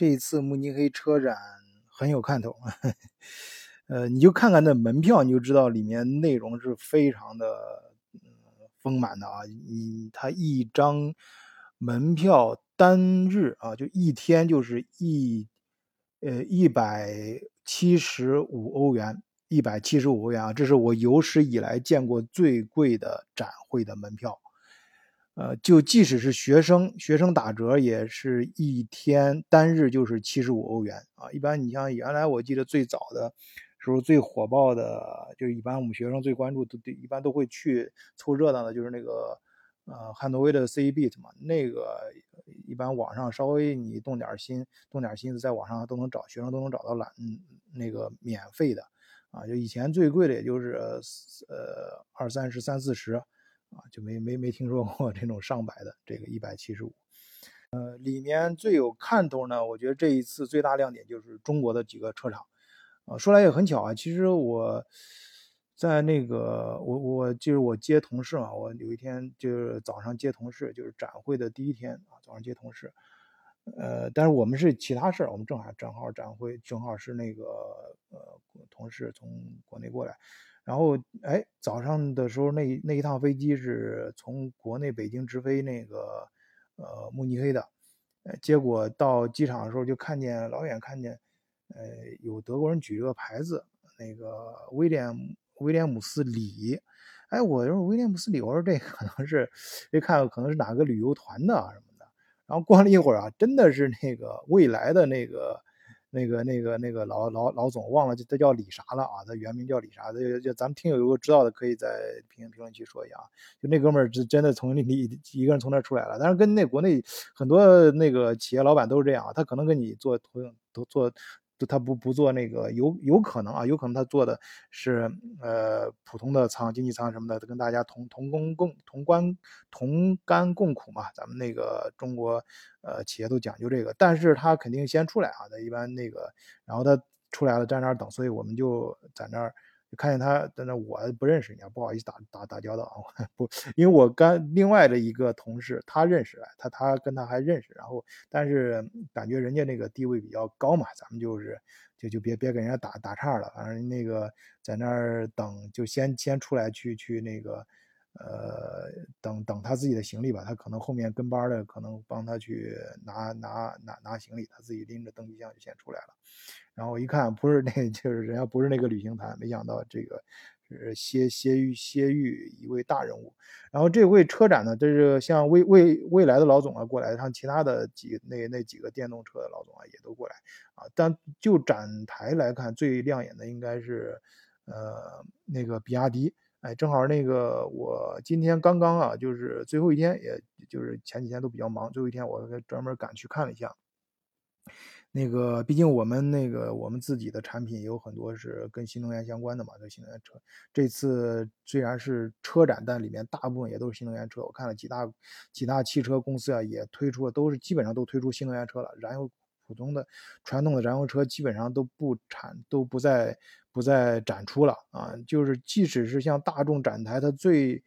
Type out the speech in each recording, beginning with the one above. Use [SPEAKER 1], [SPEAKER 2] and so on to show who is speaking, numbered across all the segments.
[SPEAKER 1] 这一次慕尼黑车展很有看头，呃，你就看看那门票，你就知道里面内容是非常的丰满的啊。你他一张门票单日啊，就一天就是一呃一百七十五欧元，一百七十五欧元啊，这是我有史以来见过最贵的展会的门票。呃，就即使是学生，学生打折也是一天单日就是七十五欧元啊。一般你像原来我记得最早的时候最火爆的，就是一般我们学生最关注的，一般都会去凑热闹的，就是那个呃汉诺威的 CEBIT 嘛。那个一般网上稍微你动点心，动点心思，在网上都能找，学生都能找到懒那个免费的啊。就以前最贵的也就是呃二三十、三四十。啊，就没没没听说过这种上百的这个一百七十五，呃，里面最有看头呢，我觉得这一次最大亮点就是中国的几个车厂，啊，说来也很巧啊，其实我在那个我我就是我接同事嘛，我有一天就是早上接同事，就是展会的第一天啊，早上接同事，呃，但是我们是其他事儿，我们正好正好展会正好是那个呃同事从国内过来。然后，哎，早上的时候，那那一趟飞机是从国内北京直飞那个，呃，慕尼黑的，呃，结果到机场的时候就看见老远看见，呃，有德国人举着个牌子，那个威廉威廉姆斯里，哎，我说威廉姆斯里，我说这可能是一看可能是哪个旅游团的什么的，然后过了一会儿啊，真的是那个未来的那个。那个、那个、那个老老老总忘了，他叫李啥了啊？他原名叫李啥？就就咱们听友如果知道的，可以在评评论区说一下啊。就那哥们儿，是真的从那里 一个人从那儿出来了。但是跟那国内很多那个企业老板都是这样啊，他可能跟你做同都就。他不不做那个有有可能啊，有可能他做的是呃普通的仓、经济仓什么的，跟大家同同工共同关同甘共苦嘛。咱们那个中国呃企业都讲究这个，但是他肯定先出来啊，他一般那个，然后他出来了站那儿等，所以我们就在那儿。看见他在那，我不认识你，不好意思打打打交道啊。不，因为我跟另外的一个同事，他认识，他他跟他还认识，然后但是感觉人家那个地位比较高嘛，咱们就是就就别别跟人家打打岔了，反正那个在那儿等，就先先出来去去那个。呃，等等他自己的行李吧，他可能后面跟班的可能帮他去拿拿拿拿行李，他自己拎着登机箱就先出来了。然后一看，不是那，就是人家不是那个旅行团，没想到这个是歇歇玉歇玉一位大人物。然后这位车展呢，这是像未未未来的老总啊过来，像其他的几那那几个电动车的老总啊也都过来啊。但就展台来看，最亮眼的应该是呃那个比亚迪。哎，正好那个我今天刚刚啊，就是最后一天，也就是前几天都比较忙，最后一天我专门赶去看了一下。那个，毕竟我们那个我们自己的产品有很多是跟新能源相关的嘛，这新能源车。这次虽然是车展，但里面大部分也都是新能源车。我看了几大几大汽车公司啊，也推出了，都是基本上都推出新能源车了。燃油普通的传统的燃油车基本上都不产，都不在。不再展出了啊！就是即使是像大众展台，它最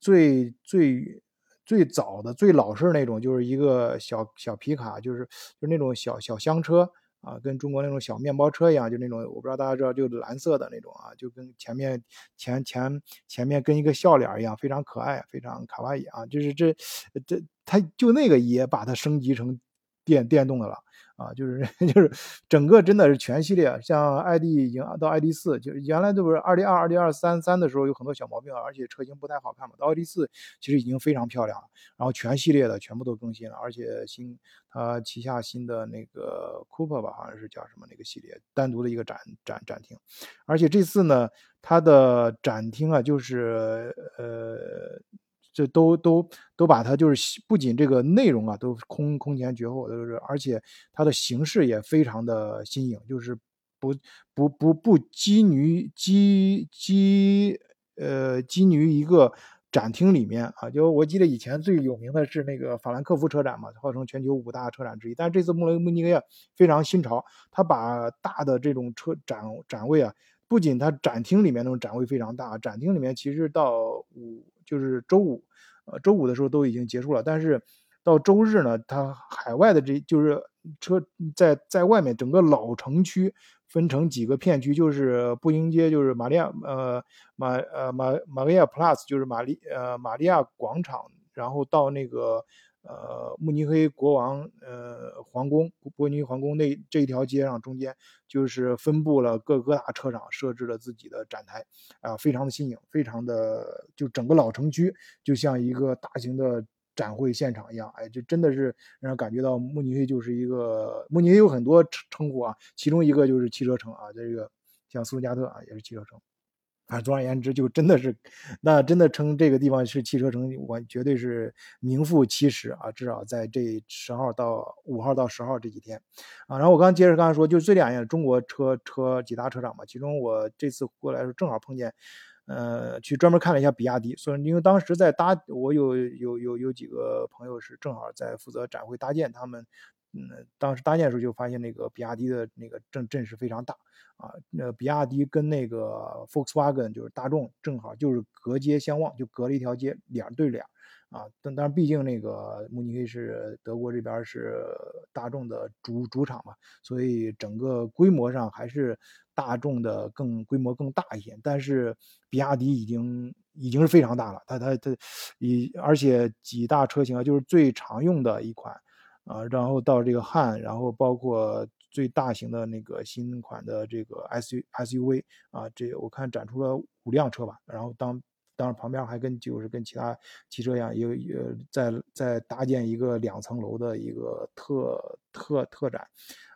[SPEAKER 1] 最最最早的、最老式那种，就是一个小小皮卡，就是就是那种小小厢车啊，跟中国那种小面包车一样，就那种我不知道大家知道，就蓝色的那种啊，就跟前面前前前面跟一个笑脸一样，非常可爱，非常卡哇伊啊！就是这这，它就那个也把它升级成电电动的了。啊，就是 就是整个真的是全系列，像 ID 已经到 ID 四，就是原来都不是二 D 二、二 D 二三三的时候有很多小毛病，而且车型不太好看嘛。到 ID 四其实已经非常漂亮了，然后全系列的全部都更新了，而且新它旗下新的那个 Cooper 吧，好像是叫什么那个系列，单独的一个展展展厅，而且这次呢，它的展厅啊，就是呃。这都都都把它就是不仅这个内容啊都空空前绝后，都是而且它的形式也非常的新颖，就是不不不不拘泥拘拘呃拘泥于一个展厅里面啊。就我记得以前最有名的是那个法兰克福车展嘛，号称全球五大车展之一。但是这次慕尼慕尼黑非常新潮，它把大的这种车展展位啊，不仅它展厅里面那种展位非常大，展厅里面其实到五就是周五。呃，周五的时候都已经结束了，但是到周日呢，它海外的这就是车在在外面整个老城区分成几个片区，就是步行街，就是玛利亚呃玛呃玛玛利亚 Plus，就是玛丽呃玛利亚广场，然后到那个。呃，慕尼黑国王呃皇宫，慕尼黑皇宫那这一条街上中间就是分布了各各大车厂设置了自己的展台，啊，非常的新颖，非常的就整个老城区就像一个大型的展会现场一样，哎，这真的是让人感觉到慕尼黑就是一个慕尼黑有很多称称呼啊，其中一个就是汽车城啊，这个像斯图加特啊也是汽车城。啊，总而言之，就真的是，那真的称这个地方是汽车城，我绝对是名副其实啊！至少在这十号到五号到十号这几天，啊，然后我刚接着刚才说，就这两样中国车车几大车厂嘛，其中我这次过来的时候正好碰见，呃，去专门看了一下比亚迪，所以因为当时在搭，我有有有有几个朋友是正好在负责展会搭建，他们。嗯，当时搭建的时候就发现那个比亚迪的那个阵阵势非常大啊，那比亚迪跟那个 Volkswagen 就是大众正好就是隔街相望，就隔了一条街，脸对脸啊。但但是毕竟那个慕尼黑是德国这边是大众的主主场嘛，所以整个规模上还是大众的更规模更大一些。但是比亚迪已经已经是非常大了，它它它以而且几大车型啊，就是最常用的一款。啊，然后到这个汉，然后包括最大型的那个新款的这个 S U S U V 啊，这我看展出了五辆车吧。然后当当然旁边还跟就是跟其他汽车一样，有有在在搭建一个两层楼的一个特特特展，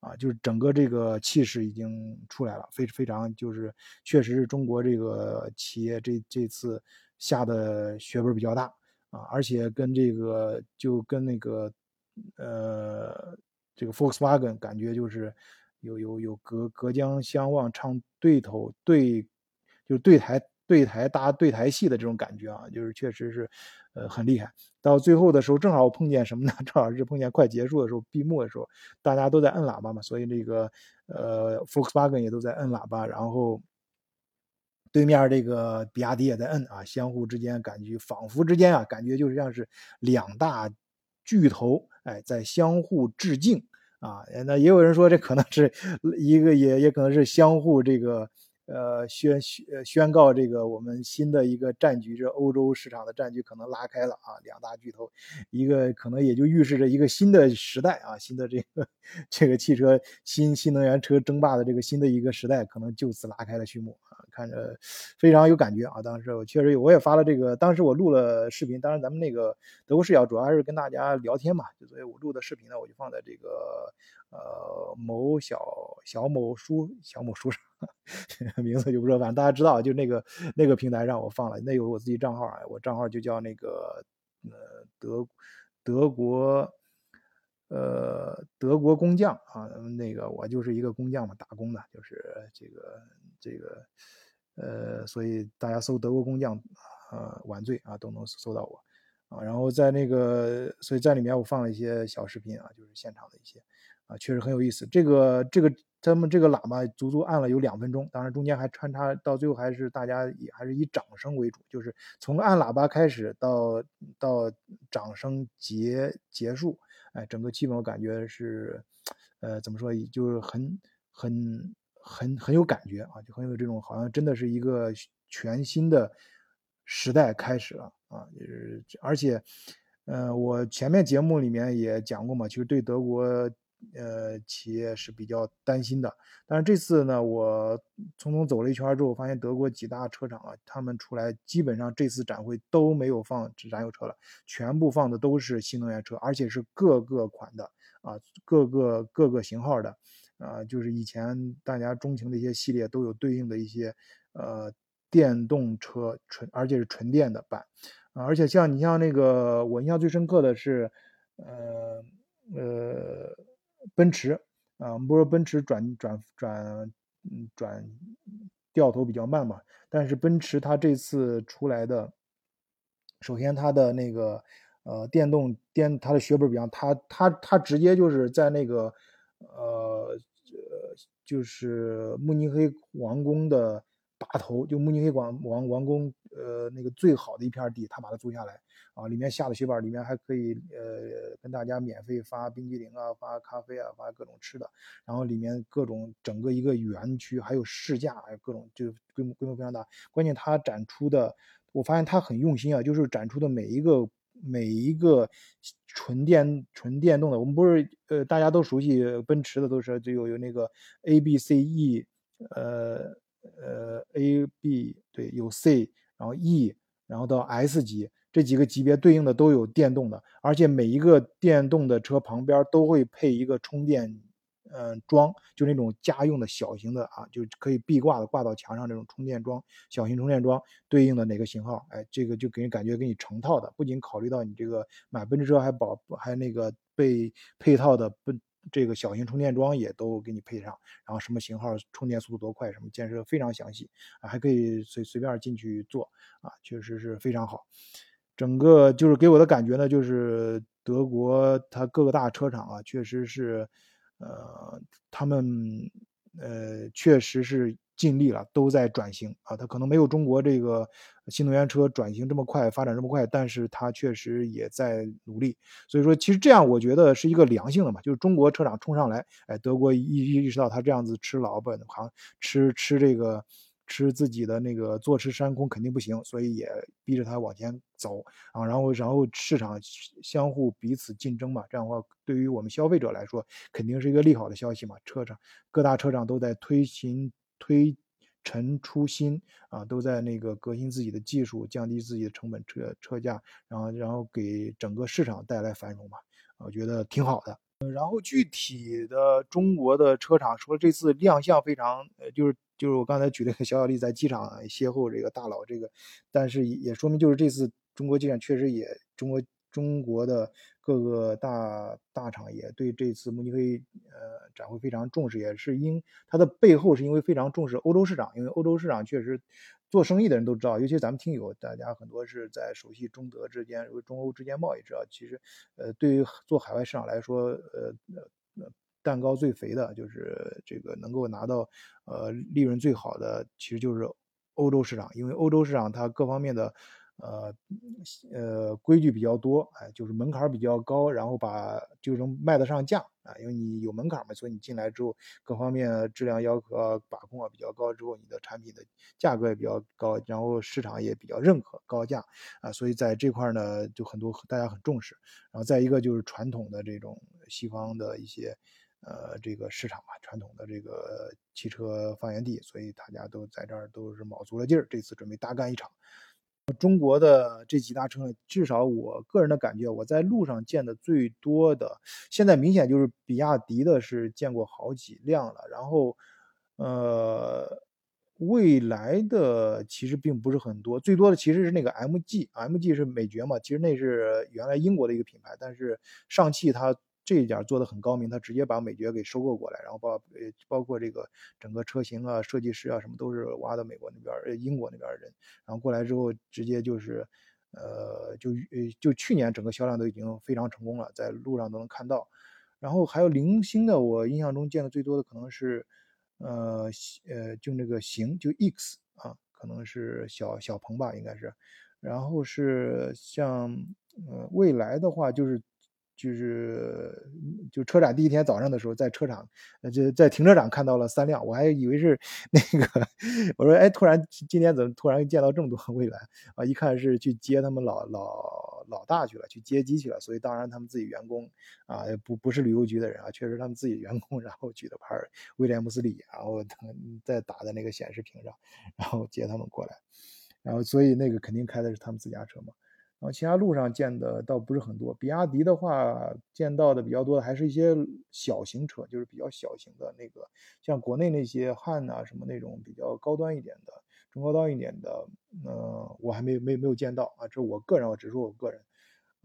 [SPEAKER 1] 啊，就是整个这个气势已经出来了，非非常就是确实是中国这个企业这这次下的血本比较大啊，而且跟这个就跟那个。呃，这个 Volkswagen 感觉就是有有有隔隔江相望唱对头对，就是对台对台搭对台戏的这种感觉啊，就是确实是呃很厉害。到最后的时候，正好碰见什么呢？正好是碰见快结束的时候，闭幕的时候，大家都在摁喇叭嘛，所以这个呃 Volkswagen 也都在摁喇叭，然后对面这个比亚迪也在摁啊，相互之间感觉仿佛之间啊，感觉就像是两大。巨头哎，在相互致敬啊！那也有人说，这可能是一个，也也可能是相互这个。呃，宣宣宣告这个我们新的一个战局，这欧洲市场的战局可能拉开了啊！两大巨头，一个可能也就预示着一个新的时代啊，新的这个这个汽车新新能源车争霸的这个新的一个时代，可能就此拉开了序幕啊！看着非常有感觉啊！当时我确实我也发了这个，当时我录了视频，当然咱们那个德国视角主要还是跟大家聊天嘛，所以我录的视频呢，我就放在这个。呃，某小小某书小某书上，名字就不说，反正大家知道，就那个那个平台上我放了，那有我自己账号啊，我账号就叫那个呃德德国呃德国工匠啊，那个我就是一个工匠嘛，打工的，就是这个这个呃，所以大家搜德国工匠呃晚醉啊，都能搜到我啊，然后在那个，所以在里面我放了一些小视频啊，就是现场的一些。啊，确实很有意思。这个这个，他们这个喇叭足足按了有两分钟，当然中间还穿插，到最后还是大家以还是以掌声为主，就是从按喇叭开始到到掌声结结束，哎，整个气氛我感觉是，呃，怎么说，就是很很很很有感觉啊，就很有这种好像真的是一个全新的时代开始了啊，就是而且，呃，我前面节目里面也讲过嘛，其实对德国。呃，企业是比较担心的，但是这次呢，我匆匆走了一圈之后，发现德国几大车厂啊，他们出来基本上这次展会都没有放燃油车了，全部放的都是新能源车，而且是各个款的啊，各个各个型号的啊，就是以前大家钟情的一些系列都有对应的一些呃电动车纯，而且是纯电的版啊，而且像你像那个我印象最深刻的是，呃呃。奔驰啊，我们不说奔驰转转转转掉头比较慢嘛，但是奔驰它这次出来的，首先它的那个呃电动电它的血本比较，它它它直接就是在那个呃就是慕尼黑王宫的把头，就慕尼黑王王王宫呃那个最好的一片地，他把它租下来啊，里面下的雪板，里面还可以呃跟大家免费发冰激凌啊，发咖啡啊，发各种吃的，然后里面各种整个一个园区还有试驾，还有各种就规模规模非常大。关键它展出的，我发现它很用心啊，就是展出的每一个每一个纯电纯电动的，我们不是呃大家都熟悉奔驰的都是就有有那个 A B C E，呃呃 A B 对有 C，然后 E，然后到 S 级。这几个级别对应的都有电动的，而且每一个电动的车旁边都会配一个充电，嗯，桩，就那种家用的小型的啊，就可以壁挂的，挂到墙上这种充电桩，小型充电桩对应的哪个型号，哎，这个就给人感觉给你成套的，不仅考虑到你这个买奔驰车还保还那个被配套的奔。这个小型充电桩也都给你配上，然后什么型号充电速度多快，什么建设非常详细啊，还可以随随便进去做啊，确实是非常好。整个就是给我的感觉呢，就是德国它各个大车厂啊，确实是，呃，他们呃确实是尽力了，都在转型啊。它可能没有中国这个新能源车转型这么快，发展这么快，但是它确实也在努力。所以说，其实这样我觉得是一个良性的嘛，就是中国车厂冲上来，哎，德国意意识到他这样子吃老本行，吃吃这个。吃自己的那个坐吃山空肯定不行，所以也逼着他往前走啊，然后然后市场相互彼此竞争嘛，这样的话对于我们消费者来说肯定是一个利好的消息嘛。车厂各大车厂都在推行推陈出新啊，都在那个革新自己的技术，降低自己的成本车车价，然后然后给整个市场带来繁荣嘛，我觉得挺好的。然后具体的中国的车厂除了这次亮相非常呃就是。就是我刚才举了个小小例，在机场邂逅这个大佬，这个，但是也说明就是这次中国机场确实也中国中国的各个大大厂也对这次慕尼黑呃展会非常重视，也是因它的背后是因为非常重视欧洲市场，因为欧洲市场确实做生意的人都知道，尤其咱们听友大家很多是在熟悉中德之间、中欧之间贸易，知道其实呃对于做海外市场来说，呃呃。蛋糕最肥的就是这个能够拿到，呃，利润最好的其实就是欧洲市场，因为欧洲市场它各方面的，呃，呃规矩比较多，哎，就是门槛比较高，然后把就能卖得上价啊，因为你有门槛嘛，所以你进来之后各方面质量要求把控啊比较高，之后你的产品的价格也比较高，然后市场也比较认可高价啊，所以在这块呢就很多大家很重视，然后再一个就是传统的这种西方的一些。呃，这个市场嘛，传统的这个汽车发源地，所以大家都在这儿都是卯足了劲儿，这次准备大干一场。中国的这几大车，至少我个人的感觉，我在路上见的最多的，现在明显就是比亚迪的是见过好几辆了。然后，呃，未来的其实并不是很多，最多的其实是那个 MG，MG 是美爵嘛，其实那是原来英国的一个品牌，但是上汽它。这一点做的很高明，他直接把美爵给收购过来，然后包呃包括这个整个车型啊、设计师啊什么都是挖到美国那边呃英国那边的人，然后过来之后直接就是，呃就呃就去年整个销量都已经非常成功了，在路上都能看到。然后还有零星的，我印象中见的最多的可能是，呃呃就那个行就 X 啊，可能是小小鹏吧应该是，然后是像呃未来的话就是。就是就车展第一天早上的时候，在车场，呃，就在停车场看到了三辆，我还以为是那个，我说，哎，突然今天怎么突然见到这么多 蔚来啊？一看是去接他们老老老大去了，去接机去了，所以当然他们自己员工啊，不不是旅游局的人啊，确实他们自己员工，然后举的牌威廉姆斯里，然后再打在那个显示屏上，然后接他们过来，然后所以那个肯定开的是他们自家车嘛。然后其他路上见的倒不是很多，比亚迪的话见到的比较多的还是一些小型车，就是比较小型的那个，像国内那些汉啊什么那种比较高端一点的、中高端一点的，呃，我还没没没有见到啊，这是我个人，我只说我个人。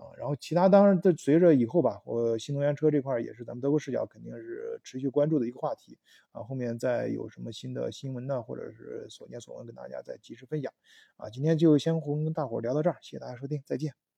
[SPEAKER 1] 啊，然后其他当然，这随着以后吧，我新能源车这块也是咱们德国视角肯定是持续关注的一个话题啊。后面再有什么新的新闻呢，或者是所见所闻，跟大家再及时分享。啊，今天就先跟大伙聊到这儿，谢谢大家收听，再见。